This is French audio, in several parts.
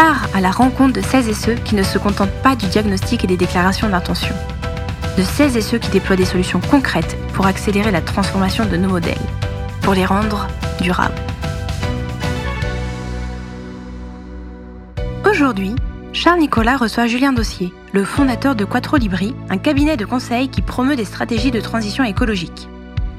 part à la rencontre de celles et ceux qui ne se contentent pas du diagnostic et des déclarations d'intention. De celles et ceux qui déploient des solutions concrètes pour accélérer la transformation de nos modèles, pour les rendre durables. Aujourd'hui, Charles Nicolas reçoit Julien Dossier, le fondateur de Quattro Libri, un cabinet de conseil qui promeut des stratégies de transition écologique.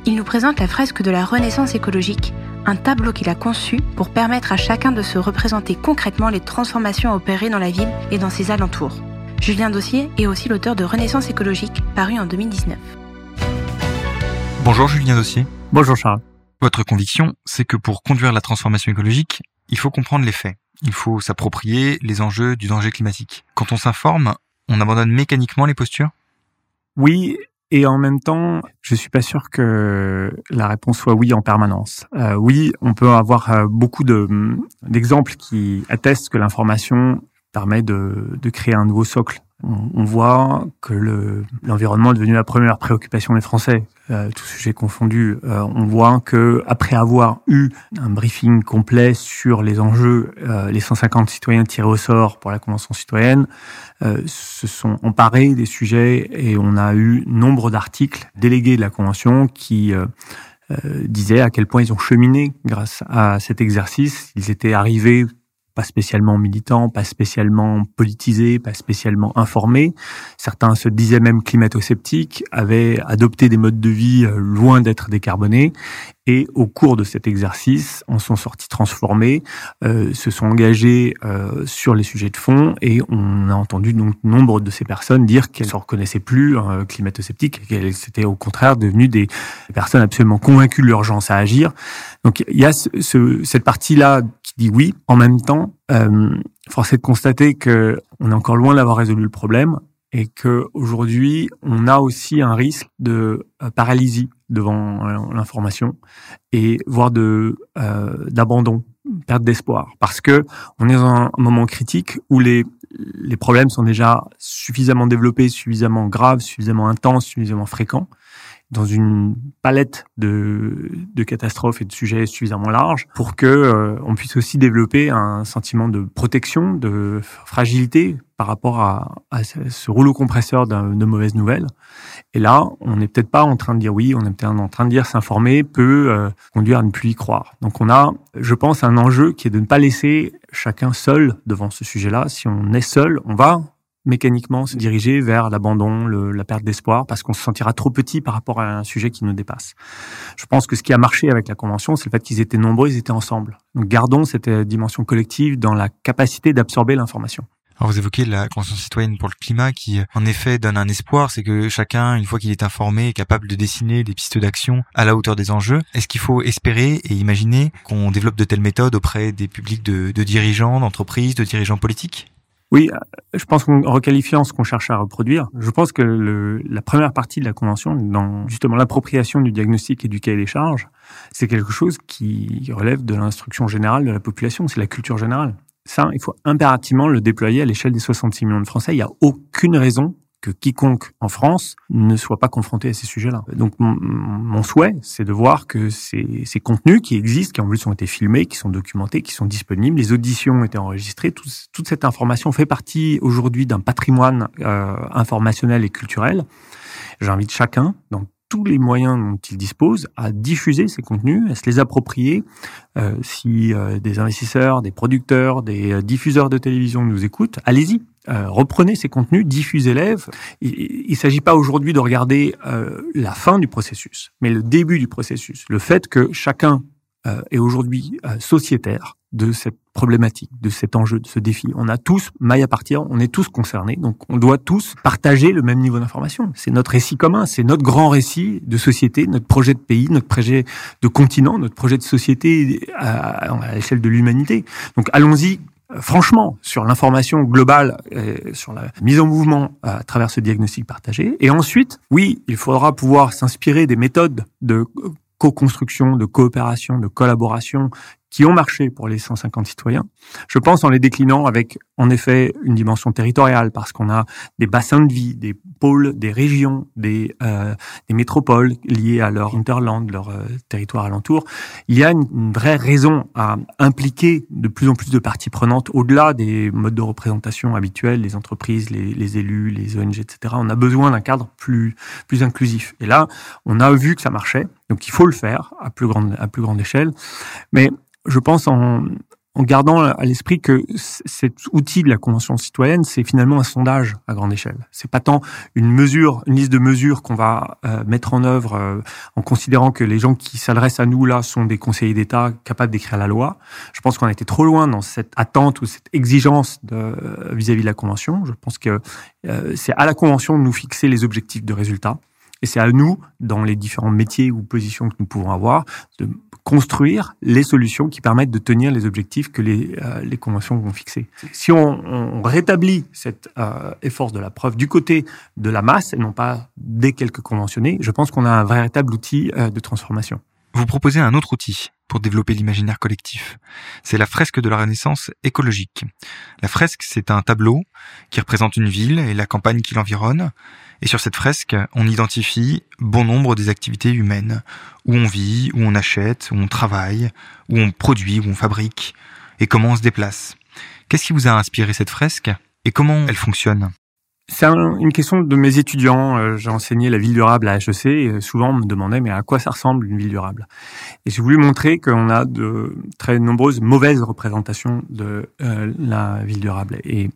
Il nous présente la fresque de la renaissance écologique, un tableau qu'il a conçu pour permettre à chacun de se représenter concrètement les transformations opérées dans la ville et dans ses alentours. Julien Dossier est aussi l'auteur de Renaissance écologique, paru en 2019. Bonjour Julien Dossier. Bonjour Charles. Votre conviction, c'est que pour conduire la transformation écologique, il faut comprendre les faits. Il faut s'approprier les enjeux du danger climatique. Quand on s'informe, on abandonne mécaniquement les postures? Oui, et en même temps, je suis pas sûr que la réponse soit oui en permanence. Euh, oui, on peut avoir euh, beaucoup de d'exemples qui attestent que l'information permet de créer un nouveau socle on, voit que l'environnement est devenu la première préoccupation des Français, euh, tout sujet confondu. Euh, on voit que après avoir eu un briefing complet sur les enjeux, euh, les 150 citoyens tirés au sort pour la Convention citoyenne euh, se sont emparés des sujets et on a eu nombre d'articles délégués de la Convention qui disaient à quel point ils ont cheminé grâce à cet exercice. Ils étaient arrivés pas spécialement militants, pas spécialement politisés, pas spécialement informés. Certains se disaient même climato-sceptiques, avaient adopté des modes de vie euh, loin d'être décarbonés et au cours de cet exercice, en sont sortis transformés, euh, se sont engagés euh, sur les sujets de fond et on a entendu donc nombre de ces personnes dire qu'elles ne se reconnaissaient plus euh, climato-sceptiques qu'elles étaient au contraire devenues des personnes absolument convaincues de l'urgence à agir. Donc il y a ce, cette partie-là oui. En même temps, euh, force est de constater que on est encore loin d'avoir résolu le problème et que aujourd'hui on a aussi un risque de euh, paralysie devant euh, l'information et voire de euh, d'abandon, perte d'espoir, parce que on est dans un moment critique où les les problèmes sont déjà suffisamment développés, suffisamment graves, suffisamment intenses, suffisamment fréquents, dans une palette de, de catastrophes et de sujets suffisamment large pour que euh, on puisse aussi développer un sentiment de protection, de fragilité par rapport à, à ce rouleau compresseur de mauvaises nouvelles. Et là, on n'est peut-être pas en train de dire oui, on est peut-être en train de dire s'informer peut euh, conduire à ne plus y croire. Donc on a, je pense, un enjeu qui est de ne pas laisser chacun seul devant ce sujet-là. Si on est seul, on va mécaniquement se diriger vers l'abandon, la perte d'espoir, parce qu'on se sentira trop petit par rapport à un sujet qui nous dépasse. Je pense que ce qui a marché avec la Convention, c'est le fait qu'ils étaient nombreux, ils étaient ensemble. Donc gardons cette euh, dimension collective dans la capacité d'absorber l'information. Alors vous évoquez la Convention citoyenne pour le climat qui, en effet, donne un espoir, c'est que chacun, une fois qu'il est informé, est capable de dessiner des pistes d'action à la hauteur des enjeux. Est-ce qu'il faut espérer et imaginer qu'on développe de telles méthodes auprès des publics de dirigeants, d'entreprises, de dirigeants politiques? Oui, je pense qu'en requalifiant ce qu'on cherche à reproduire, je pense que le, la première partie de la convention, dans justement l'appropriation du diagnostic et du cahier des charges, c'est quelque chose qui relève de l'instruction générale de la population, c'est la culture générale. Ça, il faut impérativement le déployer à l'échelle des 66 millions de Français. Il n'y a aucune raison que quiconque en France ne soit pas confronté à ces sujets-là. Donc mon, souhait, c'est de voir que ces, contenus qui existent, qui en plus ont été filmés, qui sont documentés, qui sont disponibles, les auditions ont été enregistrées, toute cette information fait partie aujourd'hui d'un patrimoine euh, informationnel et culturel. J'invite chacun, dans tous les moyens dont il dispose à diffuser ces contenus, à se les approprier. Euh, si euh, des investisseurs, des producteurs, des euh, diffuseurs de télévision nous écoutent, allez-y, euh, reprenez ces contenus, diffusez-les. Il ne s'agit pas aujourd'hui de regarder la fin du processus, mais le début du processus. Le fait que chacun est aujourd'hui sociétaire de cette problématique, de cet enjeu, de ce défi. On a tous maille à partir, on est tous concernés, donc on doit tous partager le même niveau d'information. C'est notre récit commun, c'est notre grand récit de société, notre projet de pays, notre projet de continent, notre projet de société à l'échelle de l'humanité. Donc allons-y franchement sur l'information globale, sur la mise en mouvement à travers ce diagnostic partagé. Et ensuite, oui, il faudra pouvoir s'inspirer des méthodes de co-construction, de coopération, de collaboration qui ont marché pour les 150 citoyens. Je pense en les déclinant avec, en effet, une dimension territoriale, parce qu'on a des bassins de vie, des pôles, des régions, des, euh, des métropoles liées à leur interland, leur euh, territoire alentour. Il y a une, vraie raison à impliquer de plus en plus de parties prenantes au-delà des modes de représentation habituels, les entreprises, les, les élus, les ONG, etc. On a besoin d'un cadre plus, plus inclusif. Et là, on a vu que ça marchait. Donc il faut le faire à plus grande, à plus grande échelle. Mais je pense en, gardant à l'esprit que cet outil de la convention citoyenne, c'est finalement un sondage à grande échelle. C'est pas tant une mesure, une liste de mesures qu'on va euh, mettre en œuvre euh, en considérant que les gens qui s'adressent à nous là sont des conseillers d'État capables d'écrire la loi. Je pense qu'on a été trop loin dans cette attente ou cette exigence vis-à-vis de, la convention. Je pense que euh, c'est à la convention de nous fixer les objectifs de résultat. Et c'est à nous, dans les différents métiers ou positions que nous pouvons avoir, de construire les solutions qui permettent de tenir les objectifs que les, euh, conventions vont fixer. Si on, on rétablit cet euh, effort de la preuve du côté de la masse et non pas des quelques conventionnés, je pense qu'on a un véritable outil euh, de transformation. Vous proposez un autre outil pour développer l'imaginaire collectif. C'est la fresque de la Renaissance écologique. La fresque, c'est un tableau qui représente une ville et la campagne qui l'environne. Et sur cette fresque, on identifie bon nombre des activités humaines, où on vit, où on achète, où on travaille, où on produit, où on fabrique, et comment on se déplace. Qu'est-ce qui vous a inspiré cette fresque et comment elle fonctionne? C'est une question de mes étudiants. Euh, j'ai enseigné la ville durable à HEC et souvent on me demandait mais à quoi ça ressemble une ville durable? Et j'ai voulu montrer qu'on a de très nombreuses mauvaises représentations de euh, la ville durable. Et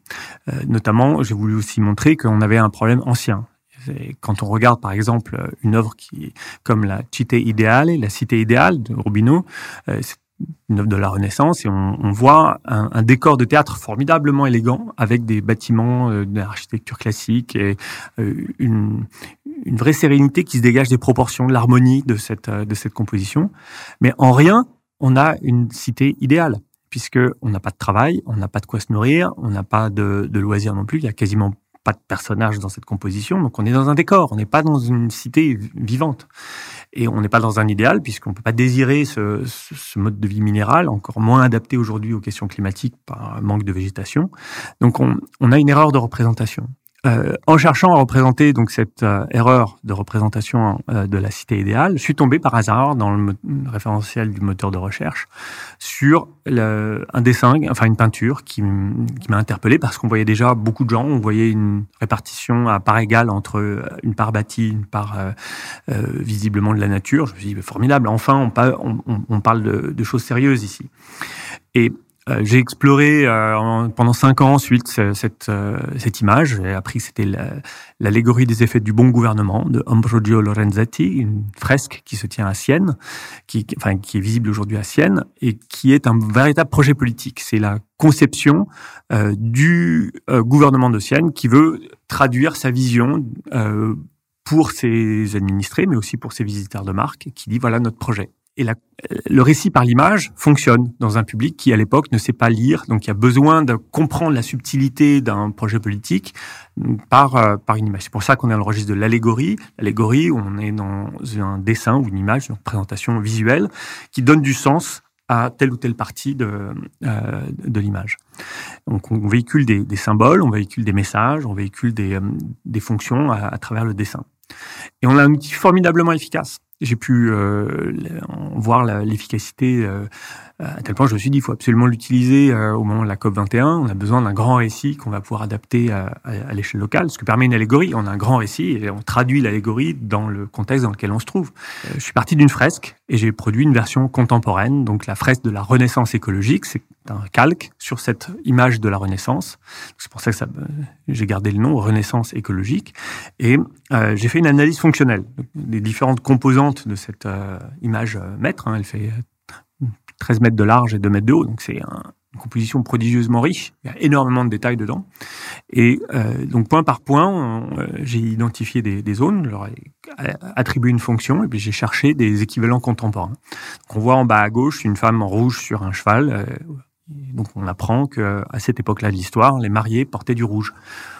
euh, notamment, j'ai voulu aussi montrer qu'on avait un problème ancien. Quand on regarde par exemple une œuvre qui comme la Cité idéale, la Cité idéale de Robineau, euh, c'est une œuvre de la Renaissance et on, voit un, décor de théâtre formidablement élégant avec des bâtiments euh, d'architecture classique et euh, une, une vraie sérénité qui se dégage des proportions, de l'harmonie de cette, de cette composition. Mais en rien, on a une cité idéale puisque on n'a pas de travail, on n'a pas de quoi se nourrir, on n'a pas de, de loisirs non plus. Il y a quasiment pas de personnages dans cette composition, donc on est dans un décor, on n'est pas dans une cité vivante. Et on n'est pas dans un idéal, puisqu'on ne peut pas désirer ce, ce, mode de vie minéral, encore moins adapté aujourd'hui aux questions climatiques par manque de végétation. Donc on, on a une erreur de représentation. Euh, en cherchant à représenter donc cette euh, erreur de représentation euh, de la cité idéale, je suis tombé par hasard dans le, référentiel du moteur de recherche sur un dessin, enfin une peinture qui, m'a interpellé parce qu'on voyait déjà beaucoup de gens, on voyait une répartition à part égale entre une part bâtie, une part visiblement de la nature. Je me suis dit formidable, enfin on, parle de, choses sérieuses ici. Euh, j'ai exploré euh, pendant cinq ans ensuite cette, euh, cette image. J'ai appris que c'était l'allégorie des effets du bon gouvernement de Ambrogio Lorenzetti, une fresque qui se tient à Sienne, qui, enfin, qui est visible aujourd'hui à Sienne et qui est un véritable projet politique. C'est la conception du gouvernement de Sienne qui veut traduire sa vision pour ses administrés, mais aussi pour ses visiteurs de marque, qui dit voilà notre projet. Et la, le récit par l'image fonctionne dans un public qui, à l'époque, ne sait pas lire. Donc, il y a besoin de comprendre la subtilité d'un projet politique par, euh, par une image. C'est pour ça qu'on est dans le registre de l'allégorie. L'allégorie, on est dans un dessin ou une image, une représentation visuelle qui donne du sens à telle ou telle partie de, euh, de l'image. Donc on véhicule des, des, symboles, on véhicule des messages, on véhicule des, euh, des fonctions à, à, travers le dessin. Et on a un outil formidablement efficace j'ai pu euh, voir l'efficacité euh, à tel point je me suis dit il faut absolument l'utiliser euh, au moment de la COP 21. On a besoin d'un grand récit qu'on va pouvoir adapter à, à, l'échelle locale, ce que permet une allégorie. On a un grand récit et on traduit l'allégorie dans le contexte dans lequel on se trouve. je suis parti d'une fresque et j'ai produit une version contemporaine, donc la fresque de la Renaissance écologique. C'est un calque sur cette image de la Renaissance. C'est pour ça que ça, j'ai gardé le nom Renaissance écologique et euh, j'ai fait une analyse fonctionnelle des différentes composantes de cette euh, image maître. Hein. Elle fait 13 mètres de large et 2 mètres de haut, donc c'est un, une composition prodigieusement riche. Il y a énormément de détails dedans. Et euh, donc point par point, euh, j'ai identifié des, zones, je leur attribué une fonction et puis j'ai cherché des équivalents contemporains. Donc on voit en bas à gauche une femme en rouge sur un cheval. Euh, donc Donc on apprend que à cette époque-là de l'histoire, les mariés portaient du rouge.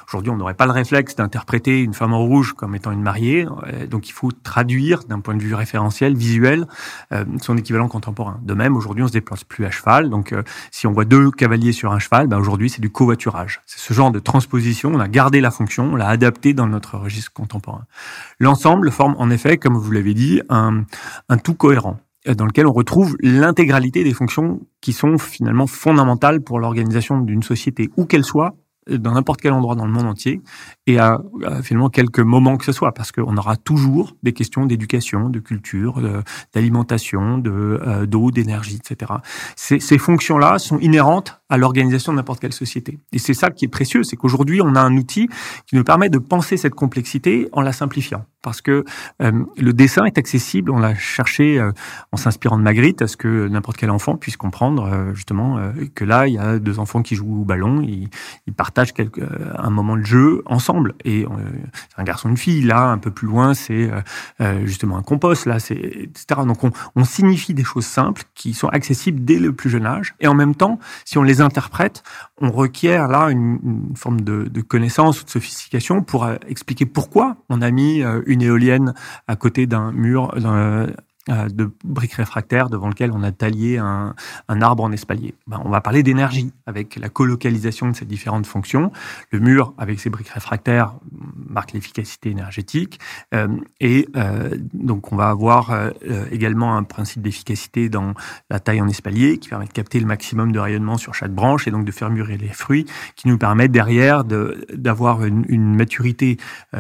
Aujourd'hui, on n'aurait pas le réflexe d'interpréter une femme en rouge comme étant une mariée, euh, donc il faut traduire d'un point de vue référentiel, visuel, euh, son équivalent contemporain. De même, aujourd'hui, on se déplace plus à cheval, donc euh, si on voit deux cavaliers sur un cheval, ben aujourd'hui c'est du covoiturage. C'est ce genre de transposition, on a gardé la fonction, on l'a adapté dans notre registre contemporain. L'ensemble forme en effet, comme vous l'avez dit, un, un tout cohérent dans lequel on retrouve l'intégralité des fonctions qui sont finalement fondamentales pour l'organisation d'une société, où qu'elle soit, dans n'importe quel endroit dans le monde entier et à, finalement quelques moments que ce soit parce qu'on aura toujours des questions d'éducation, de culture, d'alimentation, de euh, d'eau, d'énergie, etc. Ces, fonctions-là sont inhérentes à l'organisation de n'importe quelle société. Et c'est ça qui est précieux, c'est qu'aujourd'hui on a un outil qui nous permet de penser cette complexité en la simplifiant parce que euh, le dessin est accessible. On l'a cherché euh, en s'inspirant de Magritte, à ce que n'importe quel enfant puisse comprendre justement que là il y a deux enfants qui jouent au ballon, ils, ils partagent quelque, un moment de jeu ensemble. Et euh, c'est un garçon, une fille. Là, un peu plus loin, c'est euh, euh, justement un compost. Là, c'est etc. Donc on, signifie des choses simples qui sont accessibles dès le plus jeune âge. Et en même temps, si on les interprète, on requiert là une, forme de, connaissance ou de sophistication pour expliquer pourquoi on a mis une éolienne à côté d'un mur, euh, de briques réfractaires devant lequel on a taillé un, un arbre en espalier. Ben, on va parler d'énergie avec la colocalisation de ces différentes fonctions. Le mur avec ses briques réfractaires marque l'efficacité énergétique euh, et euh, donc on va avoir euh, également un principe d'efficacité dans la taille en espalier qui permet de capter le maximum de rayonnement sur chaque branche et donc de faire mûrir les fruits qui nous permettent derrière d'avoir une, une, maturité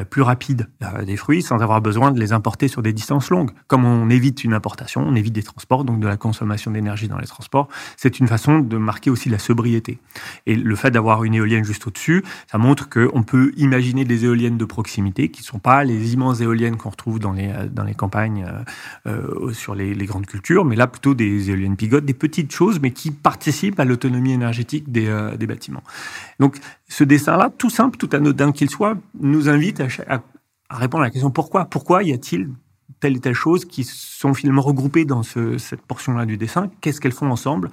plus rapide des fruits sans avoir besoin de les importer sur des distances longues. Comme on évite une importation, on évite des transports, donc de la consommation d'énergie dans les transports. C'est une façon de marquer aussi la sobriété. Et le fait d'avoir une éolienne juste au-dessus, ça montre qu'on peut imaginer des éoliennes de proximité qui ne sont pas les immenses éoliennes qu'on retrouve dans les, dans les campagnes euh, euh, sur les, grandes cultures, mais là plutôt des éoliennes pigotes, des petites choses, mais qui participent à l'autonomie énergétique des, euh, des bâtiments. Donc ce dessin-là, tout simple, tout anodin qu'il soit, nous invite à, à répondre à la question pourquoi Pourquoi y a-t-il telle et telle chose qui sont finalement regroupées dans ce, cette portion-là du dessin. Qu'est-ce qu'elles font ensemble?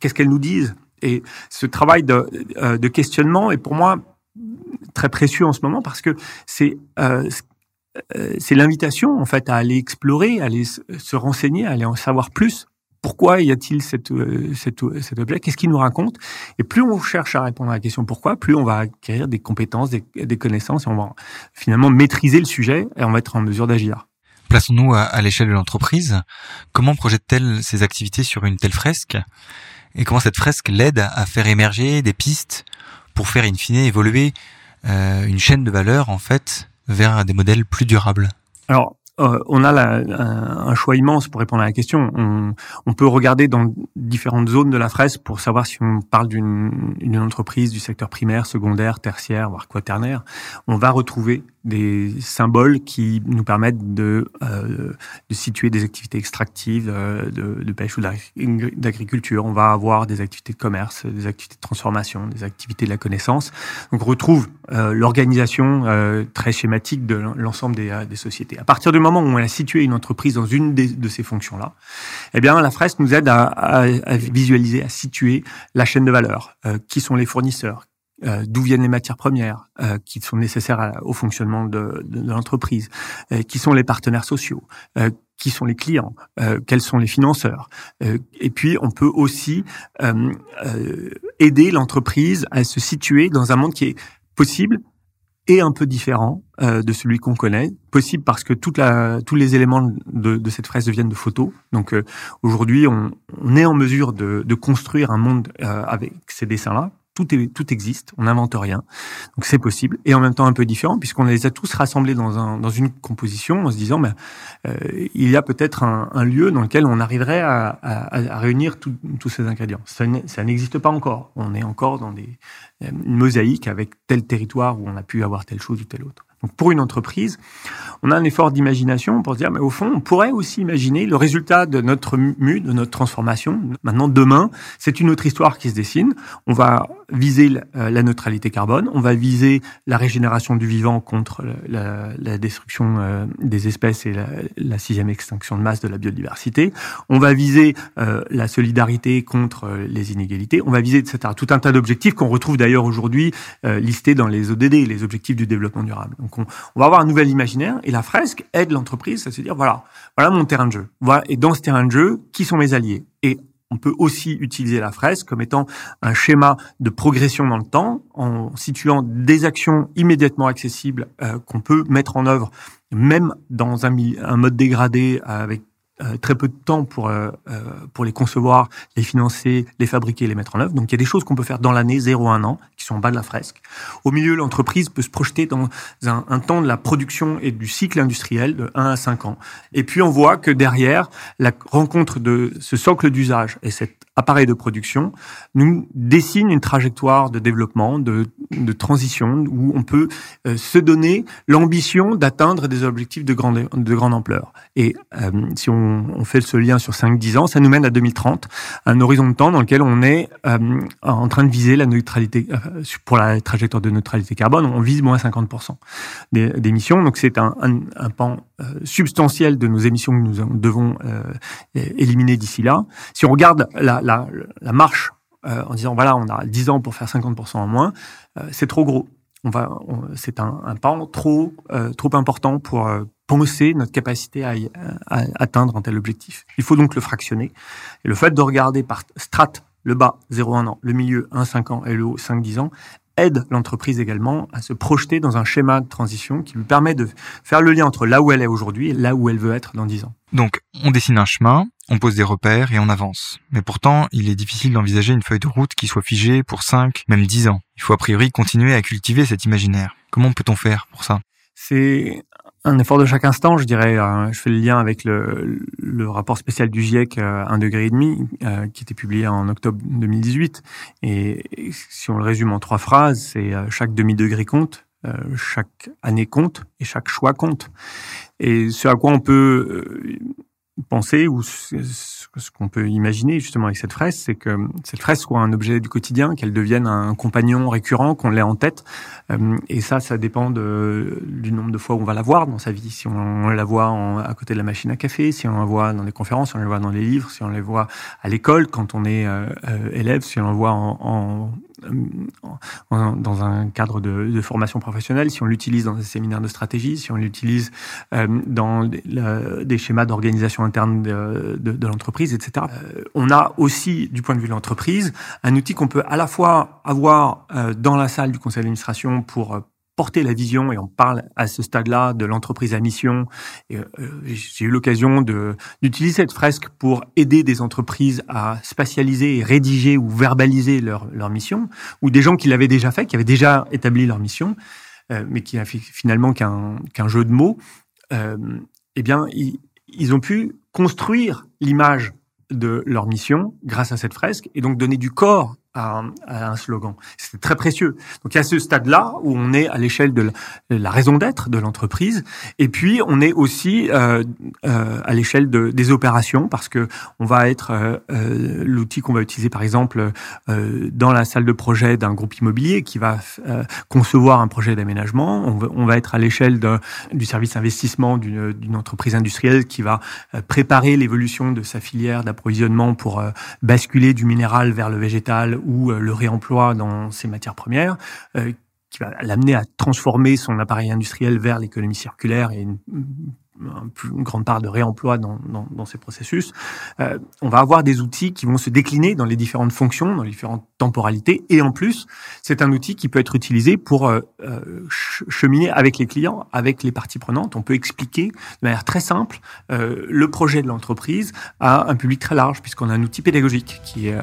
Qu'est-ce qu'elles nous disent? Et ce travail de, euh, de, questionnement est pour moi très précieux en ce moment parce que c'est euh, euh l'invitation en fait à aller explorer, à aller se renseigner, à aller en savoir plus. Pourquoi y a-t-il cet objet? Qu'est-ce qu'il nous raconte? Et plus on cherche à répondre à la question pourquoi, plus on va acquérir des compétences, des, des connaissances, et on va finalement maîtriser le sujet et on va être en mesure d'agir. Plaçons-nous à, l'échelle de l'entreprise. Comment projette-t-elle ses activités sur une telle fresque? Et comment cette fresque l'aide à faire émerger des pistes pour faire in fine évoluer euh, une chaîne de valeur en fait vers des modèles plus durables? Alors, euh, on a un, choix immense pour répondre à la question. On, peut regarder dans différentes zones de la fresque pour savoir si on parle d'une entreprise du secteur primaire, secondaire, tertiaire, voire quaternaire. On va retrouver des symboles qui nous permettent de, euh, situer des activités extractives euh, de, pêche ou d'agriculture. On va avoir des activités de commerce, des activités de transformation, des activités de la connaissance. Donc on retrouve l'organisation très schématique de l'ensemble des, des, sociétés. À partir du moment où on a situé une entreprise dans une de ces fonctions-là, eh bien la fresque nous aide à, visualiser, à situer la chaîne de valeur. qui sont les fournisseurs euh, d'où viennent les matières premières euh, qui sont nécessaires au fonctionnement de, l'entreprise, euh, qui sont les partenaires sociaux, euh, qui sont les clients, euh, quels sont les financeurs. et puis, on peut aussi aider l'entreprise à se situer dans un monde qui est possible et un peu différent de celui qu'on connaît. Possible parce que toute la, tous les éléments de, de cette fraise viennent de photos. Donc aujourd'hui, on, on, est en mesure de, de construire un monde avec ces dessins-là tout, est, existe, on n'invente rien. Donc c'est possible. Et en même temps un peu différent, puisqu'on les a tous rassemblés dans, un, une composition en se disant, ben, euh, il y a peut-être un, lieu dans lequel on arriverait à, réunir tous ces ingrédients. Ça, n'existe pas encore. On est encore dans des, une mosaïque avec tel territoire où on a pu avoir telle chose ou telle autre. Donc pour une entreprise, on a un effort d'imagination pour se dire, mais au fond, on pourrait aussi imaginer le résultat de notre mu, de notre transformation. Maintenant, demain, c'est une autre histoire qui se dessine. On va viser euh, la neutralité carbone, on va viser la régénération du vivant contre la, destruction euh, des espèces et la, sixième extinction de masse de la biodiversité. On va viser euh, la solidarité contre les inégalités. On va viser, etc. Tout un tas d'objectifs qu'on retrouve d'ailleurs aujourd'hui listés dans les ODD, les objectifs du développement durable. On, on va avoir un nouvel imaginaire et la fresque aide l'entreprise à se dire voilà, voilà mon terrain de jeu. Voilà, et dans ce terrain de jeu, qui sont mes alliés? Et on peut aussi utiliser la fresque comme étant un schéma de progression dans le temps, en situant des actions immédiatement accessibles euh, qu'on peut mettre en œuvre, même dans un mode dégradé avec euh, très peu de temps pour euh, euh, pour les concevoir, les financer, les fabriquer, les mettre en œuvre. Donc il y a des choses qu'on peut faire dans l'année 0 1 an qui sont en bas de la fresque. Au milieu, l'entreprise peut se projeter dans un, un, temps de la production et du cycle industriel de 1 à 5 ans. Et puis on voit que derrière la rencontre de ce socle d'usage et cet appareil de production nous dessine une trajectoire de développement, de, transition où on peut se donner l'ambition d'atteindre des objectifs de grande de grande ampleur. Et si on fait ce lien sur 5-10 ans, ça nous mène à 2030, un horizon de temps dans lequel on est euh, en train de viser la neutralité, euh, pour la trajectoire de neutralité carbone, on vise moins 50% d'émissions. Donc c'est un, pan euh, substantiel de nos émissions que nous devons éliminer d'ici là. Si on regarde la, la marche en disant voilà, on a 10 ans pour faire 50% en moins, c'est trop gros on c'est un, pan trop euh, trop important pour euh, penser notre capacité à, à, atteindre un tel objectif. Il faut donc le fractionner. Et le fait de regarder par strate le bas 0,1 an, le milieu 1,5 ans et le haut 5-10 ans aide l'entreprise également à se projeter dans un schéma de transition qui lui permet de faire le lien entre là où elle est aujourd'hui et là où elle veut être dans 10 ans. Donc, on dessine un chemin, on pose des repères et on avance. Mais pourtant, il est difficile d'envisager une feuille de route qui soit figée pour 5, même 10 ans. Il faut a priori continuer à cultiver cet imaginaire. Comment peut-on faire pour ça? C'est un effort de chaque instant, je dirais. Euh, je fais le lien avec le, rapport spécial du GIEC, euh, un degré et demi, euh, qui était publié en octobre 2018. Et, si on le résume en trois phrases, c'est chaque demi-degré compte, chaque année compte et chaque choix compte. Et ce à quoi on peut penser ou ce qu'on peut imaginer justement avec cette fraise, c'est que cette fraise soit un objet du quotidien, qu'elle devienne un compagnon récurrent, qu'on l'ait en tête. Euh, et ça, ça dépend du nombre de fois où on va la voir dans sa vie. Si on, la voit à côté de la machine à café, si on la voit dans les conférences, si on la voit dans les livres, si on la voit à l'école quand on est euh, euh, élève, si on la voit en dans un cadre de, de, formation professionnelle, si on l'utilise dans un séminaire de stratégie, si on l'utilise euh, dans des schémas d'organisation interne de, de, de l'entreprise, etc. Euh, on a aussi, du point de vue de l'entreprise, un outil qu'on peut à la fois avoir euh, dans la salle du conseil d'administration pour porter la vision et on parle à ce stade-là de l'entreprise à mission. Euh, j'ai eu l'occasion d'utiliser cette fresque pour aider des entreprises à spatialiser et rédiger ou verbaliser leur, leur mission, ou des gens qui l'avaient déjà fait, qui avaient déjà établi leur mission, euh, mais qui a finalement qu'un qu'un jeu de mots. Euh, eh bien, ils, ils ont pu construire l'image de leur mission grâce à cette fresque et donc donner du corps à, un slogan. C'est très précieux. Donc il y a ce stade-là où on est à l'échelle de la, raison d'être de l'entreprise, et puis on est aussi euh, euh, à l'échelle de, des opérations parce que on va être euh, euh l'outil qu'on va utiliser par exemple euh, dans la salle de projet d'un groupe immobilier qui va euh, concevoir un projet d'aménagement. On on va être à l'échelle du service investissement d'une entreprise industrielle qui va préparer l'évolution de sa filière d'approvisionnement pour basculer du minéral vers le végétal ou euh, le réemploi dans ces matières premières, euh, qui va l'amener à transformer son appareil industriel vers l'économie circulaire et une, une, grande part de réemploi dans, dans, dans ces processus, euh, on va avoir des outils qui vont se décliner dans les différentes fonctions, dans les différentes temporalités, et en plus, c'est un outil qui peut être utilisé pour euh, cheminer avec les clients, avec les parties prenantes. On peut expliquer de manière très simple euh, le projet de l'entreprise à un public très large, puisqu'on a un outil pédagogique qui est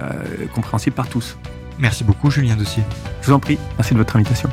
compréhensible par tous. Merci beaucoup, Julien Dossier. Je vous en prie. Merci de votre invitation.